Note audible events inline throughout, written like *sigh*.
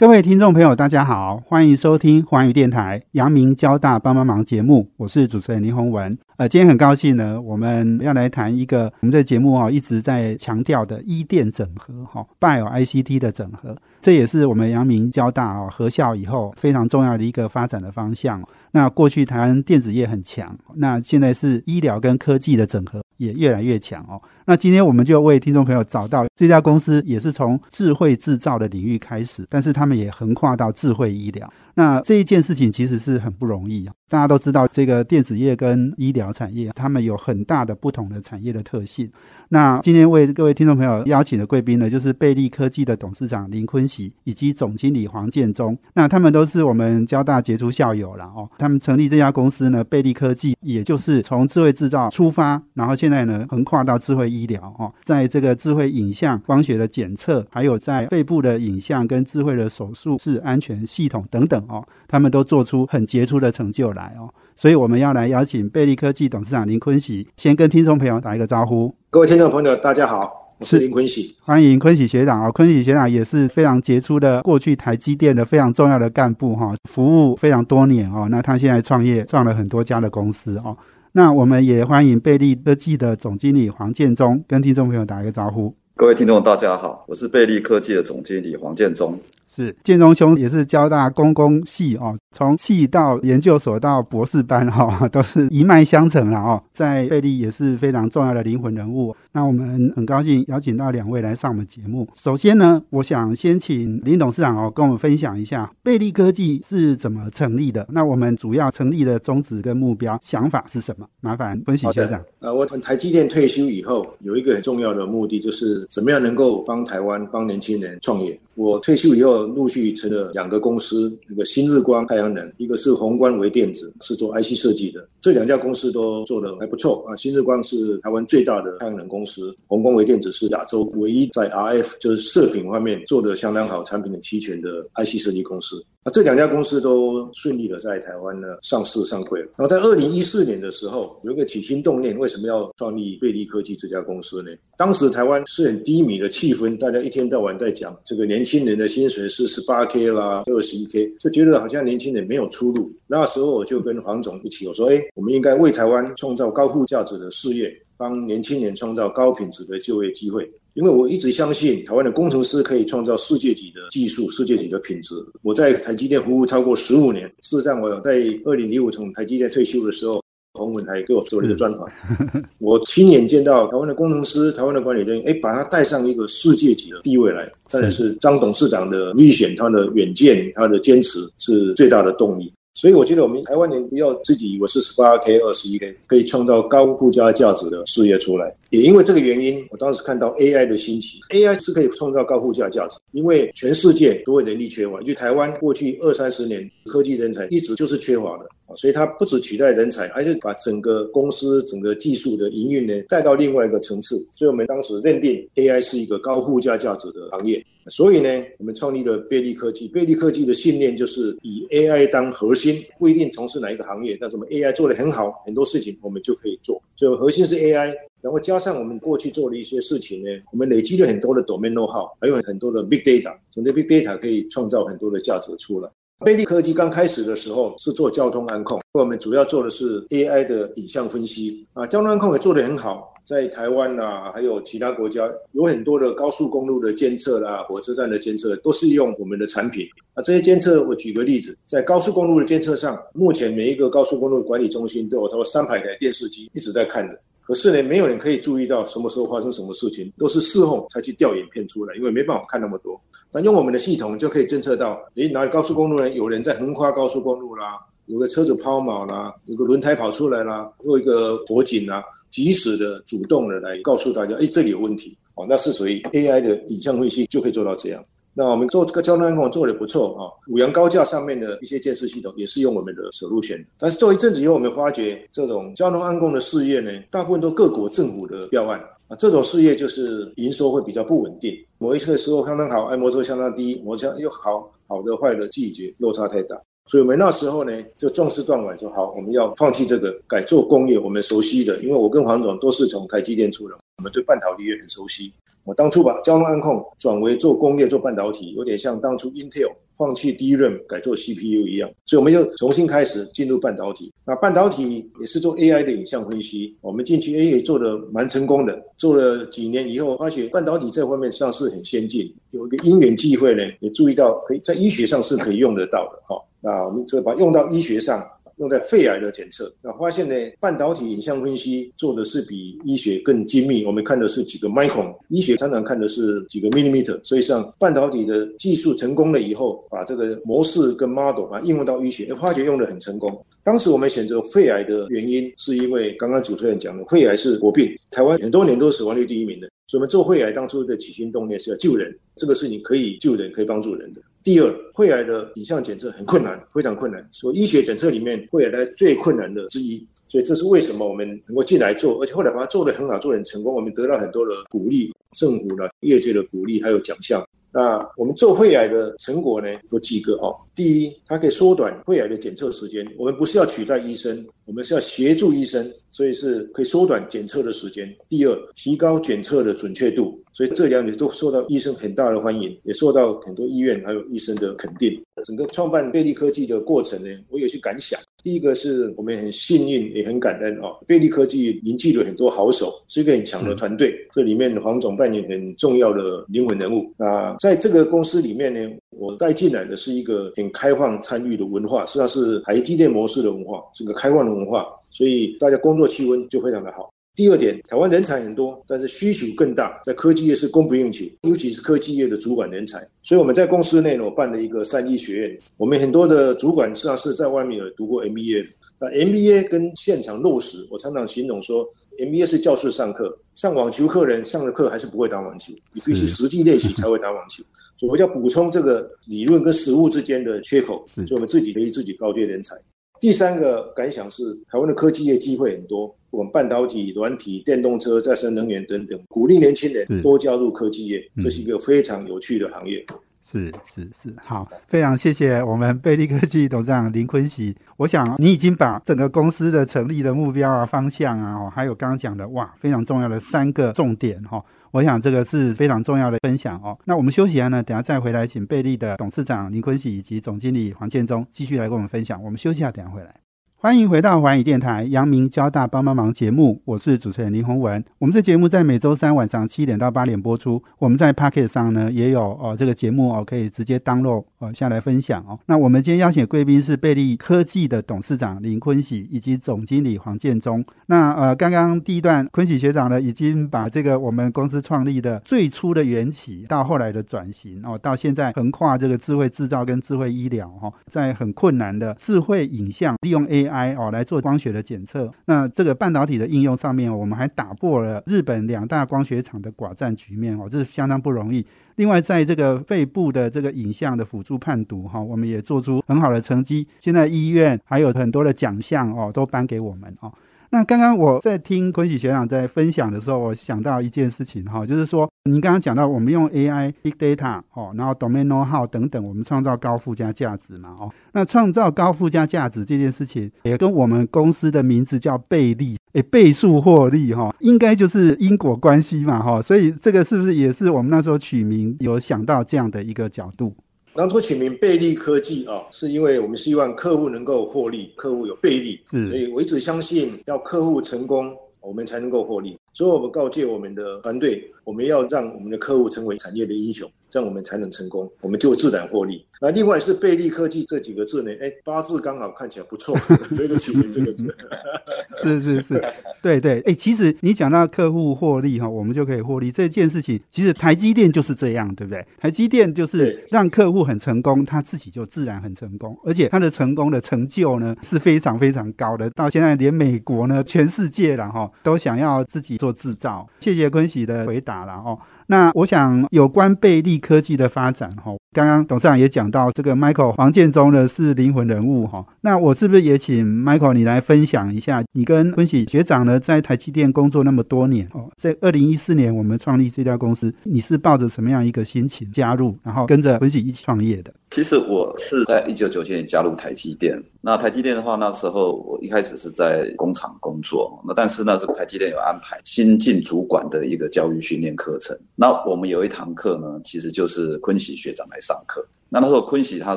各位听众朋友，大家好，欢迎收听环宇电台阳明交大帮帮忙节目，我是主持人林宏文。呃，今天很高兴呢，我们要来谈一个我们这节目哈一直在强调的医电整合哈，Bio ICT 的整合，这也是我们阳明交大哦合校以后非常重要的一个发展的方向。那过去台湾电子业很强，那现在是医疗跟科技的整合也越来越强哦。那今天我们就为听众朋友找到这家公司，也是从智慧制造的领域开始，但是他们也横跨到智慧医疗。那这一件事情其实是很不容易啊。大家都知道，这个电子业跟医疗产业，他们有很大的不同的产业的特性。那今天为各位听众朋友邀请的贵宾呢，就是贝利科技的董事长林坤喜以及总经理黄建中。那他们都是我们交大杰出校友了哦。他们成立这家公司呢，贝利科技，也就是从智慧制造出发，然后现在呢横跨到智慧医疗哦，在这个智慧影像、光学的检测，还有在肺部的影像跟智慧的手术室安全系统等等哦，他们都做出很杰出的成就来哦。所以我们要来邀请贝利科技董事长林坤喜，先跟听众朋友打一个招呼。各位听众朋友，大家好，我是林坤喜，欢迎坤喜学长哦。坤喜学长也是非常杰出的，过去台积电的非常重要的干部哈，服务非常多年哦。那他现在创业，创了很多家的公司哦。那我们也欢迎贝利科技的总经理黄建忠，跟听众朋友打一个招呼。各位听众大家好，我是贝利科技的总经理黄建中。是建中兄也是交大公共系哦，从系到研究所到博士班哈，都是一脉相承了哦。在贝利也是非常重要的灵魂人物。那我们很高兴邀请到两位来上我们节目。首先呢，我想先请林董事长哦，跟我们分享一下贝利科技是怎么成立的。那我们主要成立的宗旨跟目标想法是什么？麻烦分析学长。呃，我从台积电退休以后，有一个很重要的目的，就是怎么样能够帮台湾、帮年轻人创业。我退休以后，陆续成了两个公司，一个新日光太阳能，一个是宏观微电子，是做 IC 设计的。这两家公司都做得还不错啊。新日光是台湾最大的太阳能公司，宏光微电子是亚洲唯一在 RF 就是射频方面做得相当好、产品的齐全的 IC 设计公司。那这两家公司都顺利的在台湾呢上市上柜了。然后在二零一四年的时候，有一个起心动念，为什么要创立贝利科技这家公司呢？当时台湾是很低迷的气氛，大家一天到晚在讲这个年轻人的薪水是十八 K 啦、二十一 K，就觉得好像年轻人没有出路。那时候我就跟黄总一起我说，哎，我们应该为台湾创造高附加值的事业，帮年轻人创造高品质的就业机会。因为我一直相信台湾的工程师可以创造世界级的技术、世界级的品质。我在台积电服务超过十五年，事实上我在二零零五从台积电退休的时候，洪文还给我做了一个专访，*laughs* 我亲眼见到台湾的工程师、台湾的管理人员，哎，把他带上一个世界级的地位来。当然是张董事长的 vision，他的远见、他的坚持是最大的动力。所以我觉得我们台湾人不要自己以为是十八 K、二十一 K 可以创造高附加价值的事业出来。也因为这个原因，我当时看到 AI 的兴起，AI 是可以创造高附加价值。因为全世界都会人力缺乏，就台湾过去二三十年科技人才一直就是缺乏的。所以它不止取代人才，而且把整个公司整个技术的营运呢带到另外一个层次。所以我们当时认定 AI 是一个高附加价值的行业。所以呢，我们创立了贝利科技。贝利科技的信念就是以 AI 当核心，不一定从事哪一个行业，但是我们 AI 做得很好，很多事情我们就可以做。所以核心是 AI，然后加上我们过去做的一些事情呢，我们累积了很多的 domain know-how，还有很多的 big data，从这 big data 可以创造很多的价值出来。贝利科技刚开始的时候是做交通安控，我们主要做的是 AI 的影像分析啊，交通安控也做得很好，在台湾呐，还有其他国家有很多的高速公路的监测啦，火车站的监测都是用我们的产品啊。这些监测，我举个例子，在高速公路的监测上，目前每一个高速公路管理中心都有超过三百台电视机一直在看的。可是呢，没有人可以注意到什么时候发生什么事情，都是事后才去调影片出来，因为没办法看那么多。那用我们的系统就可以侦测到，诶，哪里高速公路呢？有人在横跨高速公路啦，有个车子抛锚啦，有个轮胎跑出来啦，或一个火警啦，及时的主动的来告诉大家，诶，这里有问题哦，那是属于 AI 的影像分析就可以做到这样。那我们做这个交通安控做的不错啊，五羊高架上面的一些建设系统也是用我们的手路线。但是做一阵子以后，我们发觉这种交通安控的事业呢，大部分都各国政府的标案。啊，这种事业就是营收会比较不稳定，某一次的时候相当好，哎，摩托相当低，摩托又好好的坏的季节落差太大，所以我们那时候呢就壮士断腕，说好，我们要放弃这个，改做工业，我们熟悉的，因为我跟黄总都是从台积电出来，我们对半导体也很熟悉。我当初把交通安控转为做工业做半导体，有点像当初 Intel 放弃第一任改做 CPU 一样，所以我们又重新开始进入半导体。那半导体也是做 AI 的影像分析，我们进去 AI 做的蛮成功的。做了几年以后，发现半导体这方面上是很先进，有一个因缘际会呢，也注意到可以在医学上是可以用得到的。哈，那我们就把用到医学上。用在肺癌的检测，那发现呢，半导体影像分析做的是比医学更精密。我们看的是几个 micron，医学常常看的是几个 millimeter。所以像半导体的技术成功了以后，把这个模式跟 model 把应用到医学，发觉用的很成功。当时我们选择肺癌的原因，是因为刚刚主持人讲的，肺癌是国病，台湾很多年都是死亡率第一名的。所以我们做肺癌当初的起心动念是要救人，这个是你可以救人，可以帮助人的。第二，肺癌的影像检测很困难，非常困难，所以医学检测里面肺癌的最困难的之一。所以这是为什么我们能够进来做，而且后来把它做得很好，做得很成功，我们得到很多的鼓励，政府的、业界的鼓励还有奖项。那我们做肺癌的成果呢，有几个哦。第一，它可以缩短肺癌的检测时间。我们不是要取代医生，我们是要协助医生，所以是可以缩短检测的时间。第二，提高检测的准确度。所以这两点都受到医生很大的欢迎，也受到很多医院还有医生的肯定。整个创办贝利科技的过程呢，我有些感想。第一个是我们很幸运，也很感恩哦。贝利科技凝聚了很多好手，是一个很强的团队。这里面黄总扮演很重要的灵魂人物。那在这个公司里面呢，我带进来的是一个很开放参与的文化，实际上是台积电模式的文化，是个开放的文化，所以大家工作气温就非常的好。第二点，台湾人才很多，但是需求更大，在科技业是供不应求，尤其是科技业的主管人才。所以我们在公司内呢，我办了一个三一学院，我们很多的主管实际上是在外面有读过 MBA。那 MBA 跟现场落实，我常常形容说，MBA 是教室上课，上网球课人上了课还是不会打网球，你必须实际练习才会打网球。所以我要补充这个理论跟实物之间的缺口，所以我们自己可以自己高阶人才。第三个感想是，台湾的科技业机会很多，我们半导体、软体、电动车、再生能源等等，鼓励年轻人多加入科技业，这是一个非常有趣的行业。是是是，好，非常谢谢我们贝利科技董事长林坤喜。我想你已经把整个公司的成立的目标啊、方向啊，还有刚刚讲的哇，非常重要的三个重点哈。我想这个是非常重要的分享哦。那我们休息完呢，等下再回来，请贝利的董事长林坤喜以及总经理黄建中继续来跟我们分享。我们休息一下，等下回来。欢迎回到环宇电台阳明交大帮帮忙节目，我是主持人林宏文。我们这节目在每周三晚上七点到八点播出。我们在 Pocket 上呢也有哦这个节目哦可以直接 download 哦下来分享哦。那我们今天邀请贵宾是贝利科技的董事长林坤喜以及总经理黄建中。那呃刚刚第一段坤喜学长呢已经把这个我们公司创立的最初的缘起到后来的转型哦，到现在横跨这个智慧制造跟智慧医疗哈，在很困难的智慧影像利用 AI。I 哦来做光学的检测，那这个半导体的应用上面，我们还打破了日本两大光学厂的寡占局面哦，这是相当不容易。另外，在这个肺部的这个影像的辅助判读哈，我们也做出很好的成绩。现在医院还有很多的奖项哦，都颁给我们哦。那刚刚我在听坤喜学长在分享的时候，我想到一件事情哈，就是说您刚刚讲到我们用 AI、Big Data 哦，然后 Domain Know-how 等等，我们创造高附加价值嘛哦。那创造高附加价值这件事情，也跟我们公司的名字叫倍利，诶，倍数获利哈，应该就是因果关系嘛哈。所以这个是不是也是我们那时候取名有想到这样的一个角度？当初取名贝利科技啊，是因为我们希望客户能够获利，客户有贝利，所以我一直相信要客户成功，我们才能够获利。所以我们告诫我们的团队，我们要让我们的客户成为产业的英雄。这样我们才能成功，我们就自然获利。那另外是贝利科技这几个字呢？哎，八字刚好看起来不错，所以就取名这个字。*laughs* 是是是，对对。哎，其实你讲到客户获利哈，我们就可以获利这件事情，其实台积电就是这样，对不对？台积电就是让客户很成功，他自己就自然很成功，而且他的成功的成就呢是非常非常高的。到现在连美国呢，全世界了哈，都想要自己做制造。谢谢坤喜的回答了哦。那我想有关贝利科技的发展哈。刚刚董事长也讲到，这个 Michael 黄建中呢是灵魂人物哈。那我是不是也请 Michael 你来分享一下，你跟坤喜学长呢在台积电工作那么多年哦，在二零一四年我们创立这家公司，你是抱着什么样一个心情加入，然后跟着坤喜一起创业的？其实我是在一九九七年加入台积电。那台积电的话，那时候我一开始是在工厂工作。那但是那是台积电有安排新进主管的一个教育训练课程。那我们有一堂课呢，其实就是坤喜学长来上课。那那时候坤喜他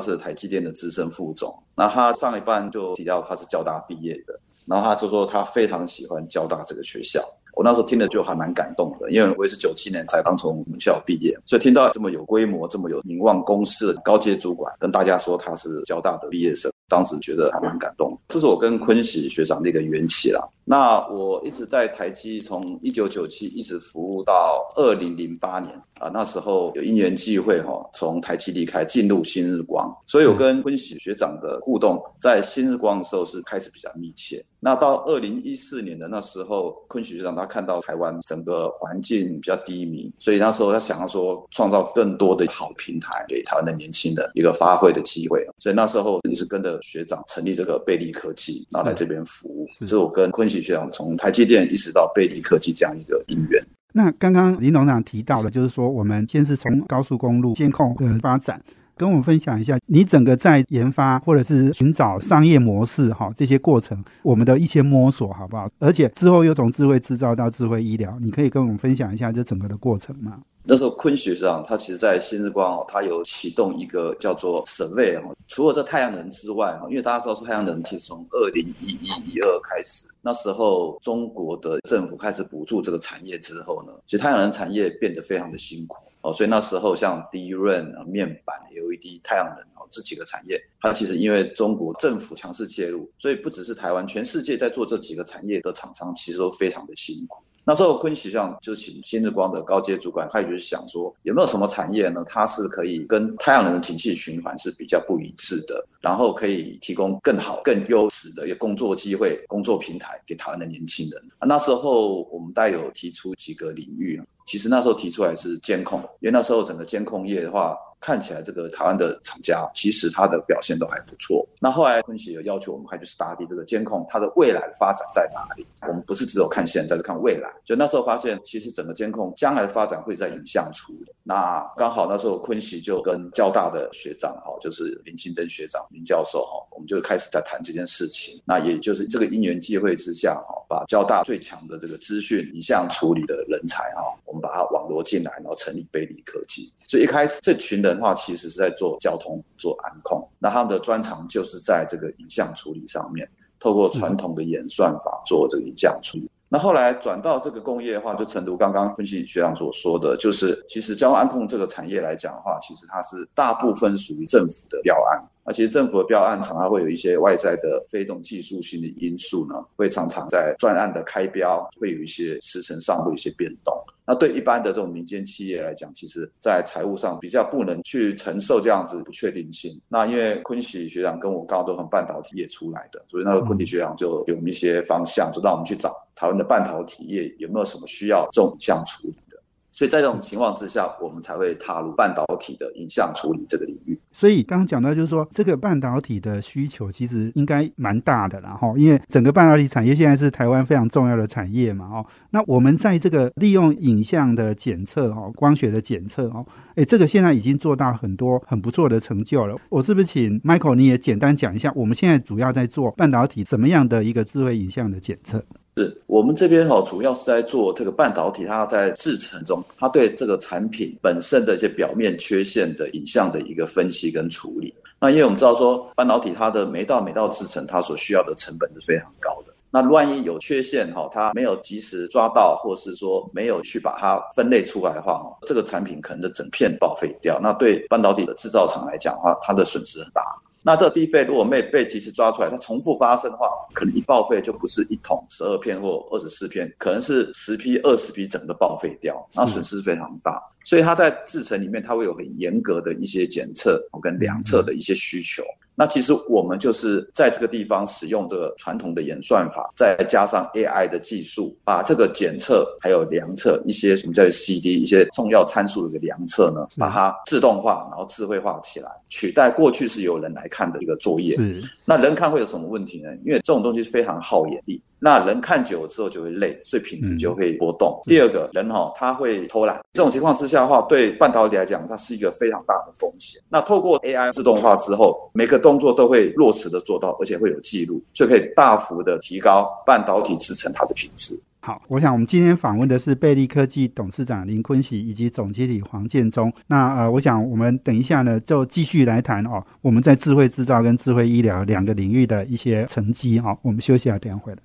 是台积电的资深副总。那他上一半就提到他是交大毕业的，然后他就说他非常喜欢交大这个学校。我那时候听了就还蛮感动的，因为我也是九七年才刚从母校毕业，所以听到这么有规模、这么有名望公司的高阶主管跟大家说他是交大的毕业生，当时觉得还蛮感动。这是我跟坤喜学长的一个缘起啦。那我一直在台积，从一九九七一直服务到二零零八年啊，那时候有因缘际会哈，从台积离开，进入新日光，所以我跟昆喜学长的互动，在新日光的时候是开始比较密切。那到二零一四年的那时候，昆喜学长他看到台湾整个环境比较低迷，所以那时候他想要说创造更多的好平台给台湾的年轻人一个发挥的机会，所以那时候也是跟着学长成立这个贝利科技，然后来这边服务。这是我跟坤喜学长从台积电一直到贝利科技这样一个因缘。那刚刚林董事长提到了，就是说我们先是从高速公路监控的发展。跟我们分享一下你整个在研发或者是寻找商业模式哈这些过程，我们的一些摸索好不好？而且之后又从智慧制造到智慧医疗，你可以跟我们分享一下这整个的过程吗？那时候昆学长他其实在新日光哦，他有启动一个叫做 Survey 哈，除了这太阳能之外哈，因为大家知道说太阳能其实从二零一一一二开始，那时候中国的政府开始补助这个产业之后呢，其实太阳能产业变得非常的辛苦。哦，所以那时候像低润啊、面板、LED、太阳能哦这几个产业，它其实因为中国政府强势介入，所以不只是台湾，全世界在做这几个产业的厂商，其实都非常的辛苦。那时候昆喜上就请新日光的高阶主管，他就是想说，有没有什么产业呢？它是可以跟太阳能的景气循环是比较不一致的，然后可以提供更好、更优质的一个工作机会、工作平台给台湾的年轻人。那时候我们带有提出几个领域其实那时候提出来是监控，因为那时候整个监控业的话。看起来这个台湾的厂家其实它的表现都还不错。那后来分析有要求我们还去 study 这个监控它的未来发展在哪里？我们不是只有看现在，是看未来。就那时候发现，其实整个监控将来的发展会在影像处理。那刚好那时候昆喜就跟交大的学长哈，就是林清登学长林教授哈，我们就开始在谈这件事情。那也就是这个因缘际会之下哈，把交大最强的这个资讯影像处理的人才哈，我们把它网罗进来，然后成立贝利科技。所以一开始这群人的。话其实是在做交通、做安控，那他们的专长就是在这个影像处理上面，透过传统的演算法做这个影像处理。那后来转到这个工业的话，就成都刚刚分析学长所说的，就是其实交通安控这个产业来讲的话，其实它是大部分属于政府的标案。那其实政府的标案常常会有一些外在的非动技术性的因素呢，会常常在专案的开标会有一些时程上会有一些变动。那对一般的这种民间企业来讲，其实在财务上比较不能去承受这样子不确定性。那因为昆喜学长跟我刚好都从半导体业出来的，所以那个昆喜学长就给我们一些方向，就让我们去找台湾的半导体业有没有什么需要这种影像处理。所以在这种情况之下，我们才会踏入半导体的影像处理这个领域。所以刚刚讲到，就是说这个半导体的需求其实应该蛮大的，然后因为整个半导体产业现在是台湾非常重要的产业嘛，哦，那我们在这个利用影像的检测，哦，光学的检测，哦，哎，这个现在已经做到很多很不错的成就了。我是不是请 Michael 你也简单讲一下，我们现在主要在做半导体怎么样的一个智慧影像的检测？是我们这边哈，主要是在做这个半导体，它在制程中，它对这个产品本身的一些表面缺陷的影像的一个分析跟处理。那因为我们知道说，半导体它的每道每道制程，它所需要的成本是非常高的。那万一有缺陷哈，它没有及时抓到，或是说没有去把它分类出来的话，这个产品可能的整片报废掉。那对半导体的制造厂来讲的话，它的损失很大。那这个低费如果没被及时抓出来，它重复发生的话，可能一报废就不是一桶十二片或二十四片，可能是十批、二十批整个报废掉，那损失非常大。所以它在制程里面，它会有很严格的一些检测跟量测的一些需求。那其实我们就是在这个地方使用这个传统的演算法，再加上 AI 的技术，把这个检测还有量测一些我们叫 CD 一些重要参数的一个量测呢，把它自动化，然后智慧化起来，取代过去是由人来看的一个作业。那人看会有什么问题呢？因为这种东西非常耗眼力。那人看久了之后就会累，所以品质就会波动。第二个人哈，他会偷懒。这种情况之下的话，对半导体来讲，它是一个非常大的风险。那透过 AI 自动化之后，每个动作都会落实的做到，而且会有记录，就可以大幅的提高半导体制成它的品质。好，我想我们今天访问的是贝利科技董事长林坤喜以及总经理黄建中。那呃，我想我们等一下呢，就继续来谈哦，我们在智慧制造跟智慧医疗两个领域的一些成绩。哦，我们休息下，等下回来。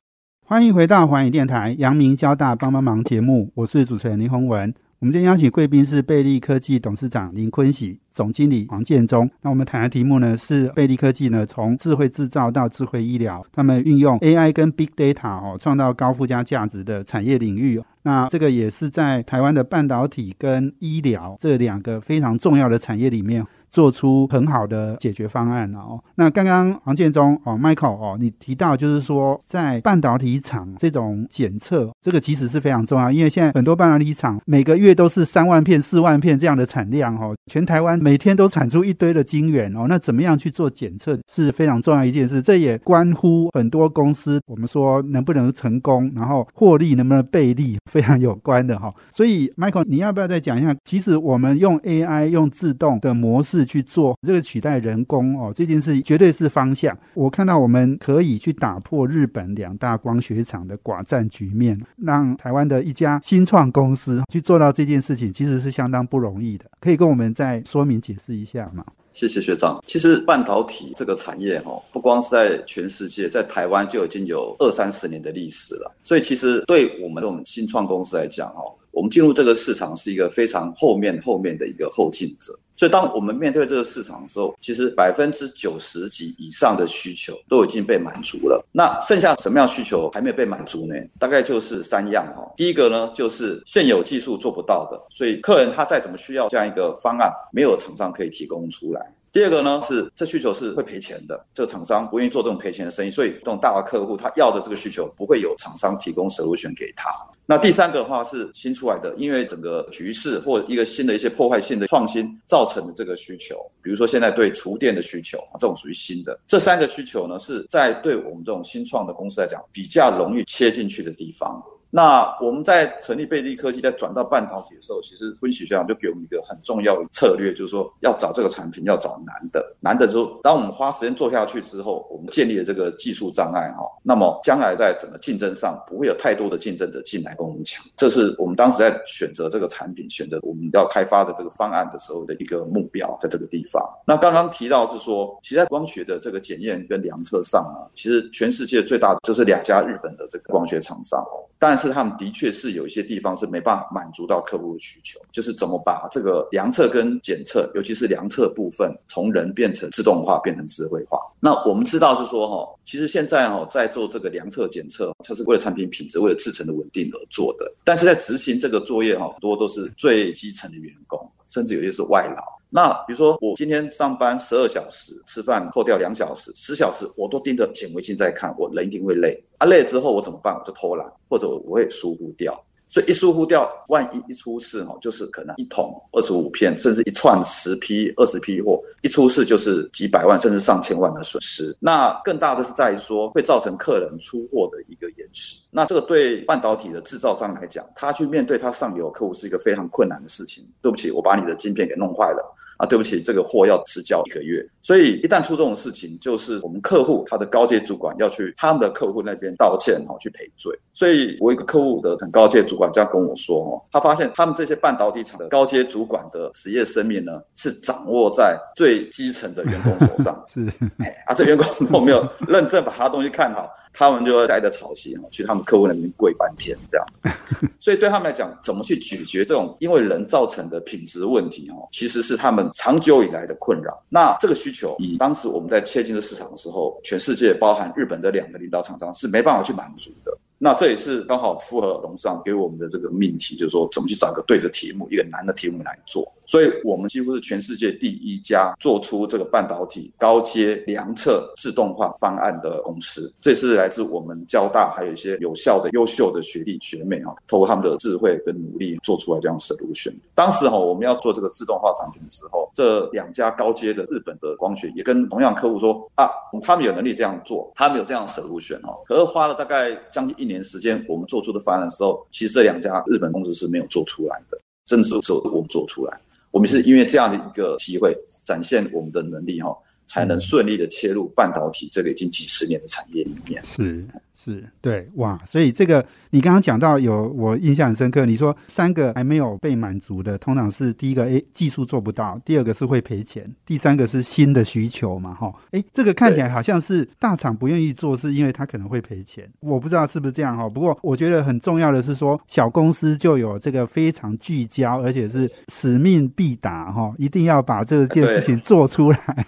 欢迎回到环宇电台阳明交大帮帮忙节目，我是主持人林宏文。我们今天邀请贵宾是贝利科技董事长林坤喜、总经理黄建中。那我们谈的题目呢是贝利科技呢从智慧制造到智慧医疗，他们运用 AI 跟 Big Data 哦，创造高附加价值的产业领域。那这个也是在台湾的半导体跟医疗这两个非常重要的产业里面。做出很好的解决方案哦。那刚刚黄建中哦，Michael 哦，你提到就是说，在半导体厂这种检测，这个其实是非常重要，因为现在很多半导体厂每个月都是三万片、四万片这样的产量哦，全台湾每天都产出一堆的晶圆哦。那怎么样去做检测是非常重要一件事，这也关乎很多公司，我们说能不能成功，然后获利能不能倍利，非常有关的哈。所以 Michael，你要不要再讲一下？其实我们用 AI 用自动的模式。去做这个取代人工哦，这件事绝对是方向。我看到我们可以去打破日本两大光学厂的寡占局面，让台湾的一家新创公司去做到这件事情，其实是相当不容易的。可以跟我们再说明解释一下吗？谢谢学长。其实半导体这个产业哈，不光是在全世界，在台湾就已经有二三十年的历史了。所以其实对我们这种新创公司来讲哈，我们进入这个市场是一个非常后面后面的一个后进者。所以，当我们面对这个市场的时候，其实百分之九十几以上的需求都已经被满足了。那剩下什么样需求还没有被满足呢？大概就是三样哈。第一个呢，就是现有技术做不到的，所以客人他再怎么需要这样一个方案，没有厂商可以提供出来。第二个呢，是这需求是会赔钱的，这个厂商不愿意做这种赔钱的生意，所以这种大的客户他要的这个需求不会有厂商提供 solution 给他。那第三个的话是新出来的，因为整个局势或一个新的一些破坏性的创新造成的这个需求，比如说现在对厨电的需求，这种属于新的。这三个需求呢，是在对我们这种新创的公司来讲比较容易切进去的地方。那我们在成立贝利科技，在转到半导体的时候，其实温喜学长就给我们一个很重要的策略，就是说要找这个产品要找难的，难的之后，当我们花时间做下去之后，我们建立了这个技术障碍哈，那么将来在整个竞争上不会有太多的竞争者进来跟我们抢，这是我们当时在选择这个产品、选择我们要开发的这个方案的时候的一个目标，在这个地方。那刚刚提到是说，其实在光学的这个检验跟量测上啊，其实全世界最大的就是两家日本的这个光学厂商哦，但是他们的确是有一些地方是没办法满足到客户的需求，就是怎么把这个量测跟检测，尤其是量测部分，从人变成自动化，变成智慧化。那我们知道是说哈，其实现在哈在做这个量测检测，它是为了产品品质、为了制成的稳定而做的，但是在执行这个作业哈，很多都是最基层的员工，甚至有些是外劳。那比如说，我今天上班十二小时，吃饭扣掉两小时，十小时我都盯着显微镜在看，我人一定会累。啊，累之后我怎么办？我就偷懒，或者我会疏忽掉。所以一疏忽掉，万一一出事哦，就是可能一桶二十五片，甚至一串十批、二十批货，一出事就是几百万甚至上千万的损失。那更大的是在于说，会造成客人出货的一个延迟。那这个对半导体的制造商来讲，他去面对他上游客户是一个非常困难的事情。对不起，我把你的晶片给弄坏了。啊，对不起，这个货要迟交一个月，所以一旦出这种事情，就是我们客户他的高阶主管要去他们的客户那边道歉哈，去赔罪。所以我一个客户的很高阶主管这样跟我说哦，他发现他们这些半导体厂的高阶主管的职业生命呢，是掌握在最基层的员工手上。*laughs* 是，哎啊，这员工如果没有认真把他东西看好。他们就会待着草席去他们客户那边跪半天这样，*laughs* 所以对他们来讲，怎么去解决这种因为人造成的品质问题哦，其实是他们长久以来的困扰。那这个需求，以当时我们在切进的市场的时候，全世界包含日本的两个领导厂商是没办法去满足的。那这也是刚好符合董事长给我们的这个命题，就是说怎么去找一个对的题目，一个难的题目来做。所以，我们几乎是全世界第一家做出这个半导体高阶量测自动化方案的公司。这是来自我们交大，还有一些有效的、优秀的学弟学妹啊，透过他们的智慧跟努力，做出来这样 solution。当时哈，我们要做这个自动化产品的时候，这两家高阶的日本的光学也跟同样客户说啊，他们有能力这样做，他们有这样 solution 哦。可是花了大概将近一年时间，我们做出的方案的时候，其实这两家日本公司是没有做出来的，真的是我们做出来。我们是因为这样的一个机会，展现我们的能力哈，才能顺利的切入半导体这个已经几十年的产业里面。嗯。是对哇，所以这个你刚刚讲到有我印象很深刻，你说三个还没有被满足的，通常是第一个诶技术做不到，第二个是会赔钱，第三个是新的需求嘛哈，诶这个看起来好像是大厂不愿意做，是因为他可能会赔钱，我不知道是不是这样哈。不过我觉得很重要的是说，小公司就有这个非常聚焦，而且是使命必达哈，一定要把这件事情做出来，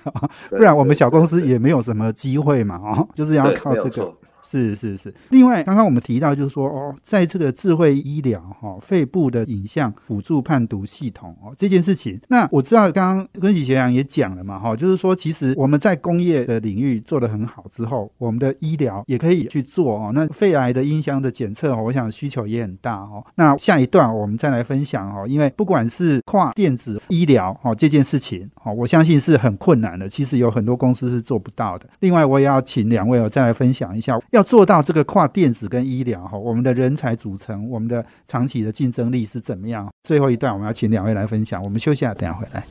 不然我们小公司也没有什么机会嘛哦，就是要靠这个。是是是，另外刚刚我们提到就是说哦，在这个智慧医疗哈，肺部的影像辅助判读系统哦这件事情，那我知道刚刚温喜学长也讲了嘛哈，就是说其实我们在工业的领域做得很好之后，我们的医疗也可以去做哦。那肺癌的音箱的检测，我想需求也很大哦。那下一段我们再来分享哦，因为不管是跨电子医疗哦这件事情哦，我相信是很困难的，其实有很多公司是做不到的。另外我也要请两位哦再来分享一下要。做到这个跨电子跟医疗哈，我们的人才组成，我们的长期的竞争力是怎么样？最后一段我们要请两位来分享。我们休息下，等下回来。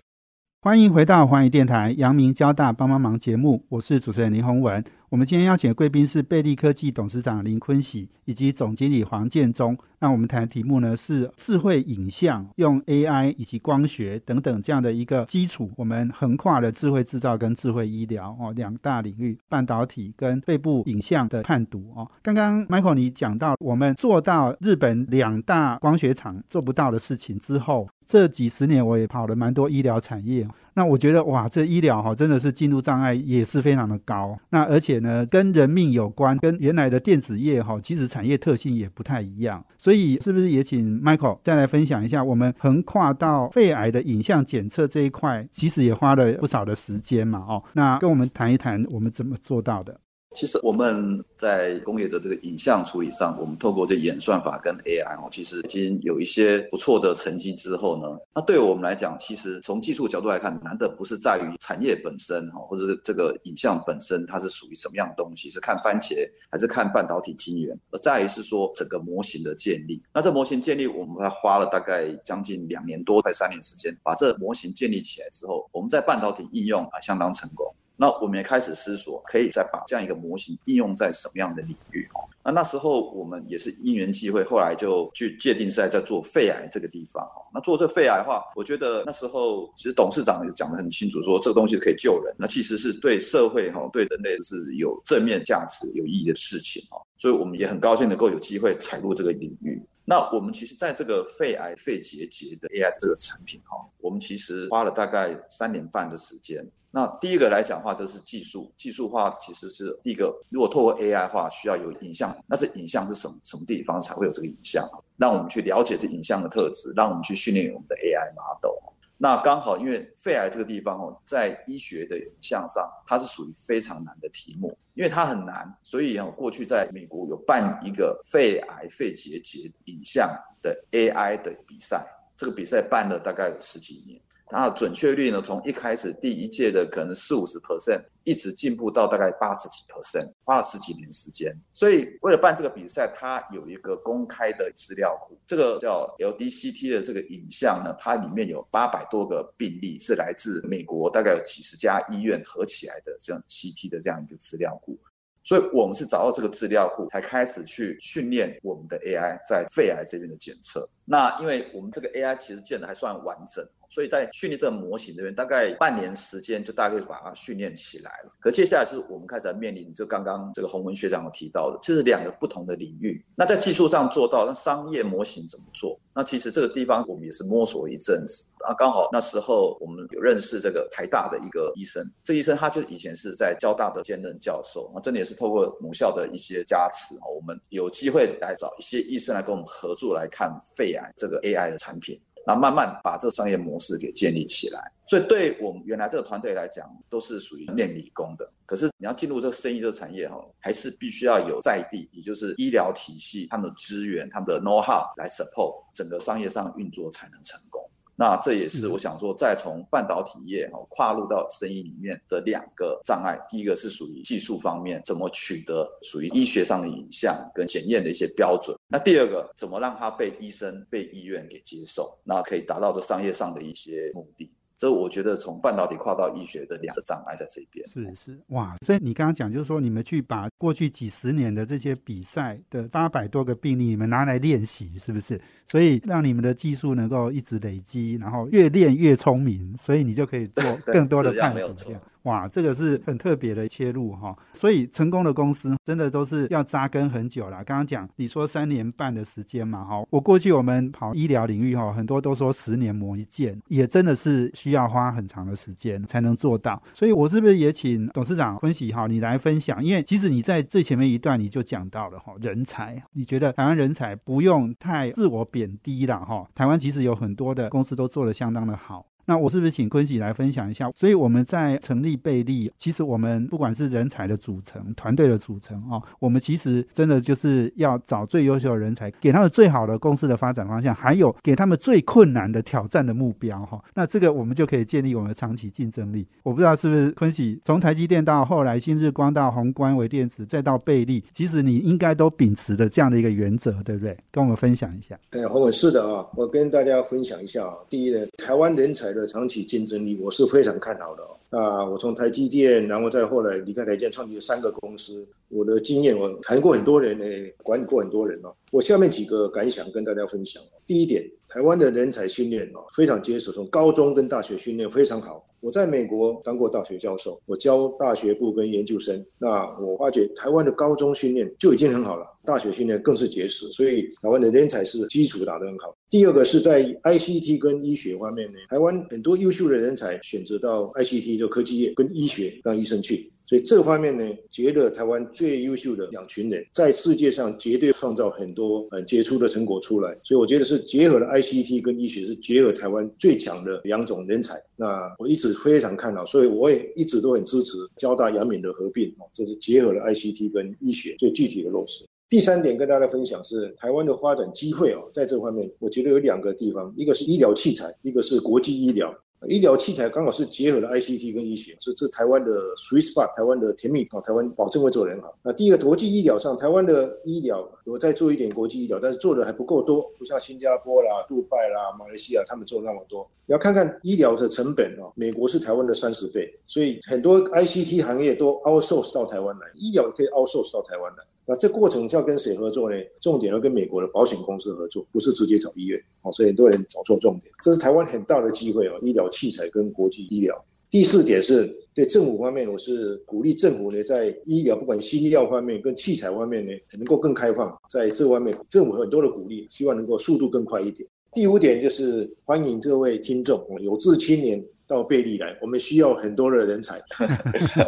欢迎回到环宇电台阳明交大帮帮忙节目，我是主持人林宏文。我们今天邀请的贵宾是贝利科技董事长林坤喜以及总经理黄建中。那我们谈的题目呢是智慧影像，用 AI 以及光学等等这样的一个基础，我们横跨了智慧制造跟智慧医疗哦两大领域，半导体跟肺部影像的判读哦。刚刚 Michael 你讲到，我们做到日本两大光学厂做不到的事情之后。这几十年我也跑了蛮多医疗产业，那我觉得哇，这医疗哈真的是进入障碍也是非常的高。那而且呢，跟人命有关，跟原来的电子业哈，其实产业特性也不太一样。所以是不是也请 Michael 再来分享一下，我们横跨到肺癌的影像检测这一块，其实也花了不少的时间嘛？哦，那跟我们谈一谈我们怎么做到的。其实我们在工业的这个影像处理上，我们透过这演算法跟 AI 哦，其实已经有一些不错的成绩之后呢，那对我们来讲，其实从技术角度来看，难的不是在于产业本身哈，或者是这个影像本身它是属于什么样的东西，是看番茄还是看半导体晶圆，而在于是说整个模型的建立。那这模型建立，我们花了大概将近两年多快三年时间，把这模型建立起来之后，我们在半导体应用啊相当成功。那我们也开始思索，可以再把这样一个模型应用在什么样的领域哦？那那时候我们也是因缘际会，后来就去界定在在做肺癌这个地方哈。那做这肺癌的话，我觉得那时候其实董事长也讲得很清楚，说这个东西可以救人，那其实是对社会哈、对人类是有正面价值、有意义的事情哈。所以我们也很高兴能够有机会踩入这个领域。那我们其实在这个肺癌、肺结节的 AI 这个产品哈，我们其实花了大概三年半的时间。那第一个来讲的话，就是技术技术化，其实是第一个。如果透过 AI 的话，需要有影像，那这影像是什么什么地方才会有这个影像？让我们去了解这影像的特质，让我们去训练我们的 AI model。那刚好因为肺癌这个地方哦，在医学的影像上，它是属于非常难的题目，因为它很难，所以哦，过去在美国有办一个肺癌、肺结节影像的 AI 的比赛，这个比赛办了大概有十几年。它的准确率呢，从一开始第一届的可能四五十 percent，一直进步到大概八十几 percent，花了十几年时间。所以为了办这个比赛，它有一个公开的资料库，这个叫 LDCT 的这个影像呢，它里面有八百多个病例，是来自美国大概有几十家医院合起来的这样 CT 的这样一个资料库。所以我们是找到这个资料库，才开始去训练我们的 AI 在肺癌这边的检测。那因为我们这个 AI 其实建的还算完整。所以在训练这个模型这边，大概半年时间就大概可以把它训练起来了。可接下来就是我们开始面临，就刚刚这个洪文学长有提到的，这是两个不同的领域。那在技术上做到，那商业模型怎么做？那其实这个地方我们也是摸索一阵子啊。刚好那时候我们有认识这个台大的一个医生，这医生他就以前是在交大的兼任教授，那真的也是透过母校的一些加持啊，我们有机会来找一些医生来跟我们合作来看肺癌这个 AI 的产品。然后慢慢把这商业模式给建立起来，所以对我们原来这个团队来讲，都是属于练理工的。可是你要进入这个生意这个产业哈，还是必须要有在地，也就是医疗体系他们的资源、他们的 know how 来 support 整个商业上运作才能成功。那这也是我想说，再从半导体业哈跨入到生意里面的两个障碍。第一个是属于技术方面，怎么取得属于医学上的影像跟检验的一些标准。那第二个，怎么让它被医生、被医院给接受，那可以达到这商业上的一些目的。这我觉得从半导体跨到医学的两个障碍在这边。是是哇，所以你刚刚讲就是说，你们去把过去几十年的这些比赛的八百多个病例，你们拿来练习，是不是？所以让你们的技术能够一直累积，然后越练越聪明，所以你就可以做更多的判断。哇，这个是很特别的切入哈，所以成功的公司真的都是要扎根很久了。刚刚讲你说三年半的时间嘛哈，我过去我们跑医疗领域哈，很多都说十年磨一剑，也真的是需要花很长的时间才能做到。所以我是不是也请董事长分析哈，你来分享？因为其实你在最前面一段你就讲到了哈，人才，你觉得台湾人才不用太自我贬低了哈，台湾其实有很多的公司都做得相当的好。那我是不是请坤喜来分享一下？所以我们在成立贝利，其实我们不管是人才的组成、团队的组成哦，我们其实真的就是要找最优秀的人才，给他们最好的公司的发展方向，还有给他们最困难的挑战的目标哈。那这个我们就可以建立我们的长期竞争力。我不知道是不是坤喜从台积电到后来新日光到宏观微电子再到贝利，其实你应该都秉持的这样的一个原则，对不对？跟我们分享一下。哎，洪伟是的啊，我跟大家分享一下啊。第一呢，台湾人才的。的长期竞争力，我是非常看好的。啊，我从台积电，然后再后来离开台积电，创立了三个公司。我的经验，我谈过很多人，诶，管理过很多人哦。我下面几个感想跟大家分享。第一点，台湾的人才训练哦非常结实，从高中跟大学训练非常好。我在美国当过大学教授，我教大学部跟研究生。那我发觉台湾的高中训练就已经很好了，大学训练更是结实，所以台湾的人才是基础打得很好。第二个是在 ICT 跟医学方面呢，台湾很多优秀的人才选择到 ICT 就科技业跟医学当医生去。所以这方面呢，觉得台湾最优秀的两群人，在世界上绝对创造很多很杰出的成果出来。所以我觉得是结合了 ICT 跟医学，是结合台湾最强的两种人才。那我一直非常看好，所以我也一直都很支持交大、阳明的合并。这是结合了 ICT 跟医学最具体的落实。第三点跟大家分享是台湾的发展机会哦，在这方面我觉得有两个地方，一个是医疗器材，一个是国际医疗。医疗器材刚好是结合了 ICT 跟医学，是这台湾的 sweet spot，台湾的甜蜜啊，台湾保证会做得很好。那第一个国际医疗上，台湾的医疗有在做一点国际医疗，但是做的还不够多，不像新加坡啦、杜拜啦、马来西亚他们做那么多。你要看看医疗的成本哦，美国是台湾的三十倍，所以很多 ICT 行业都 outsource 到台湾来，医疗也可以 outsource 到台湾来。那这过程要跟谁合作呢？重点要跟美国的保险公司合作，不是直接找医院。哦，所以很多人找错重点。这是台湾很大的机会哦，医疗器材跟国际医疗。第四点是对政府方面，我是鼓励政府呢，在医疗不管新医药方面跟器材方面呢，能够更开放。在这方面，政府很多的鼓励，希望能够速度更快一点。第五点就是欢迎各位听众有志青年到贝利来，我们需要很多的人才。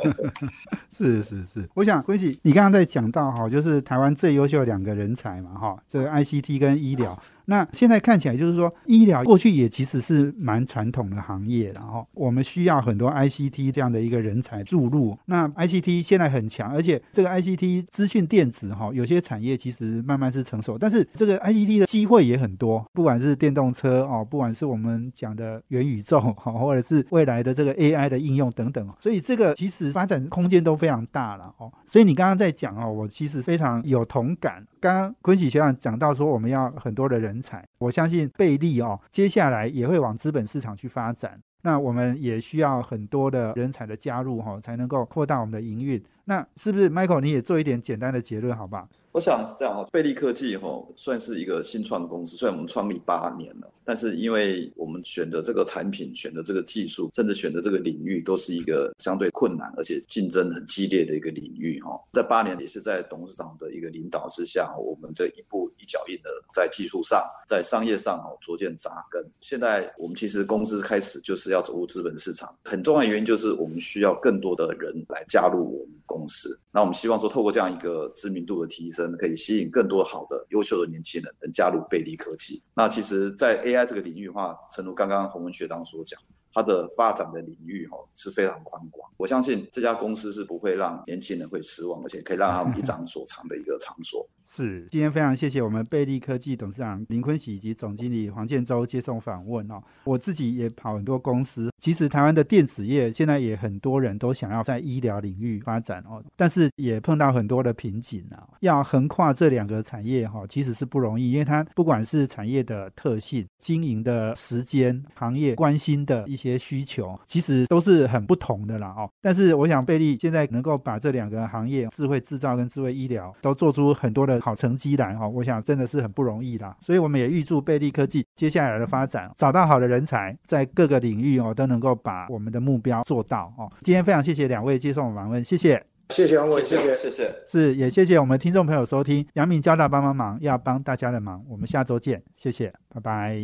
*laughs* 是是是，我想恭喜你刚刚在讲到哈，就是台湾最优秀的两个人才嘛哈，这个 ICT 跟医疗。那现在看起来就是说，医疗过去也其实是蛮传统的行业，然后我们需要很多 ICT 这样的一个人才注入。那 ICT 现在很强，而且这个 ICT 资讯电子哈，有些产业其实慢慢是成熟，但是这个 ICT 的机会也很多，不管是电动车哦，不管是我们讲的元宇宙哈，或者是未来的这个 AI 的应用等等，所以这个其实发展空间都非常大了哦。所以你刚刚在讲哦，我其实非常有同感。刚刚昆喜学长讲到说，我们要很多的人人才，我相信贝利哦，接下来也会往资本市场去发展。那我们也需要很多的人才的加入哈，才能够扩大我们的营运。那是不是 Michael 你也做一点简单的结论，好吧？我想是这样哈，贝利科技哈算是一个新创公司，虽然我们创立八年了，但是因为我们选择这个产品、选择这个技术，甚至选择这个领域，都是一个相对困难而且竞争很激烈的一个领域哈。在八年也是在董事长的一个领导之下，我们这一步一脚印的在技术上、在商业上哦逐渐扎根。现在我们其实公司开始就是要走入资本市场，很重要的原因就是我们需要更多的人来加入我们公司。那我们希望说，透过这样一个知名度的提升。可以吸引更多好的、优秀的年轻人能加入贝利科技。那其实，在 A AI 这个领域的话，正如刚刚洪文学当中所讲，它的发展的领域哈是非常宽广。我相信这家公司是不会让年轻人会失望，而且可以让他们一 *laughs* 展所长的一个场所。是，今天非常谢谢我们贝利科技董事长林坤喜以及总经理黄建洲接受访问哦。我自己也跑很多公司，其实台湾的电子业现在也很多人都想要在医疗领域发展哦，但是也碰到很多的瓶颈啊。要横跨这两个产业哈，其实是不容易，因为它不管是产业的特性、经营的时间、行业关心的一些需求，其实都是很不同的啦哦。但是我想贝利现在能够把这两个行业，智慧制造跟智慧医疗，都做出很多的。好成绩来哈，我想真的是很不容易啦，所以我们也预祝贝利科技接下来的发展，找到好的人才，在各个领域哦都能够把我们的目标做到哦。今天非常谢谢两位接受我访问，谢谢，谢谢王伟，谢谢谢谢，是也谢谢我们听众朋友收听，杨敏交大帮帮忙，要帮大家的忙，我们下周见，谢谢，拜拜。